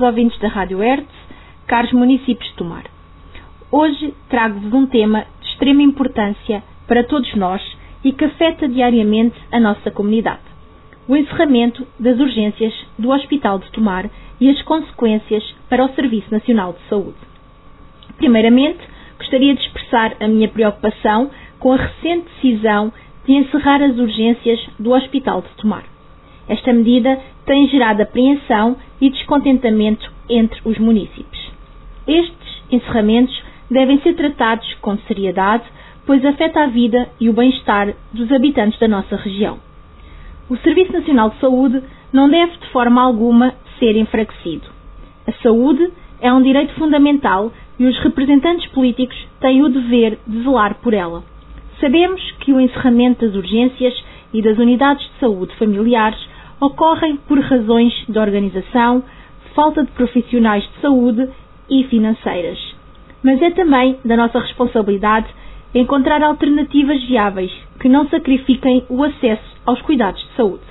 ouvintes da Rádio Hertz, caros municípios de Tomar. Hoje trago-vos um tema de extrema importância para todos nós e que afeta diariamente a nossa comunidade. O encerramento das urgências do Hospital de Tomar e as consequências para o Serviço Nacional de Saúde. Primeiramente, gostaria de expressar a minha preocupação com a recente decisão de encerrar as urgências do Hospital de Tomar. Esta medida tem gerado apreensão e descontentamento entre os municípios. Estes encerramentos devem ser tratados com seriedade, pois afeta a vida e o bem-estar dos habitantes da nossa região. O Serviço Nacional de Saúde não deve de forma alguma ser enfraquecido. A saúde é um direito fundamental e os representantes políticos têm o dever de zelar por ela. Sabemos que o encerramento das urgências e das unidades de saúde familiares ocorrem por razões de organização, falta de profissionais de saúde e financeiras. Mas é também da nossa responsabilidade encontrar alternativas viáveis que não sacrifiquem o acesso aos cuidados de saúde.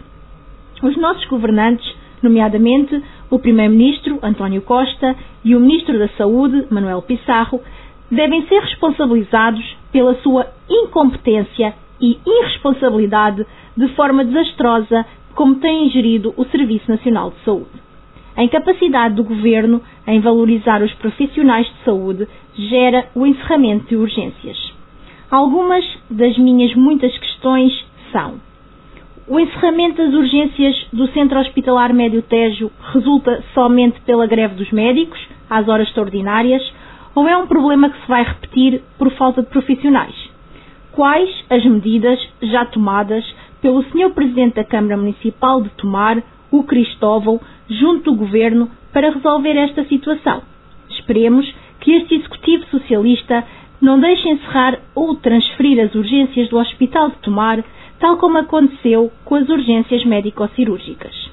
Os nossos governantes, nomeadamente o Primeiro-Ministro António Costa e o Ministro da Saúde Manuel Pissarro, devem ser responsabilizados pela sua incompetência e irresponsabilidade de forma desastrosa como têm gerido o Serviço Nacional de Saúde. A incapacidade do Governo em valorizar os profissionais de saúde gera o encerramento de urgências. Algumas das minhas muitas questões são: o encerramento das urgências do Centro Hospitalar Médio Tejo resulta somente pela greve dos médicos, às horas extraordinárias, ou é um problema que se vai repetir por falta de profissionais? Quais as medidas já tomadas pelo Sr. Presidente da Câmara Municipal de Tomar, o Cristóvão, junto do Governo, para resolver esta situação? Esperemos que este Executivo Socialista não deixe encerrar ou transferir as urgências do Hospital de Tomar, tal como aconteceu com as urgências médico-cirúrgicas.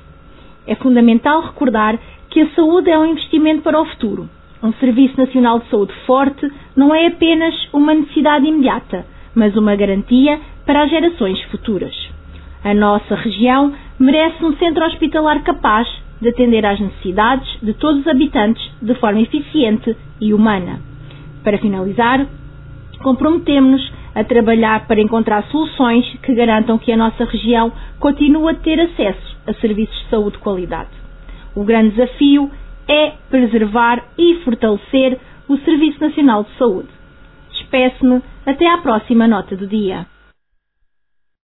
É fundamental recordar que a saúde é um investimento para o futuro. Um Serviço Nacional de Saúde forte não é apenas uma necessidade imediata, mas uma garantia para as gerações futuras. A nossa região merece um centro hospitalar capaz de atender às necessidades de todos os habitantes de forma eficiente e humana. Para finalizar, comprometemos-nos a trabalhar para encontrar soluções que garantam que a nossa região continue a ter acesso a serviços de saúde de qualidade. O grande desafio é preservar e fortalecer o Serviço Nacional de Saúde. Despeço-me até à próxima nota do dia.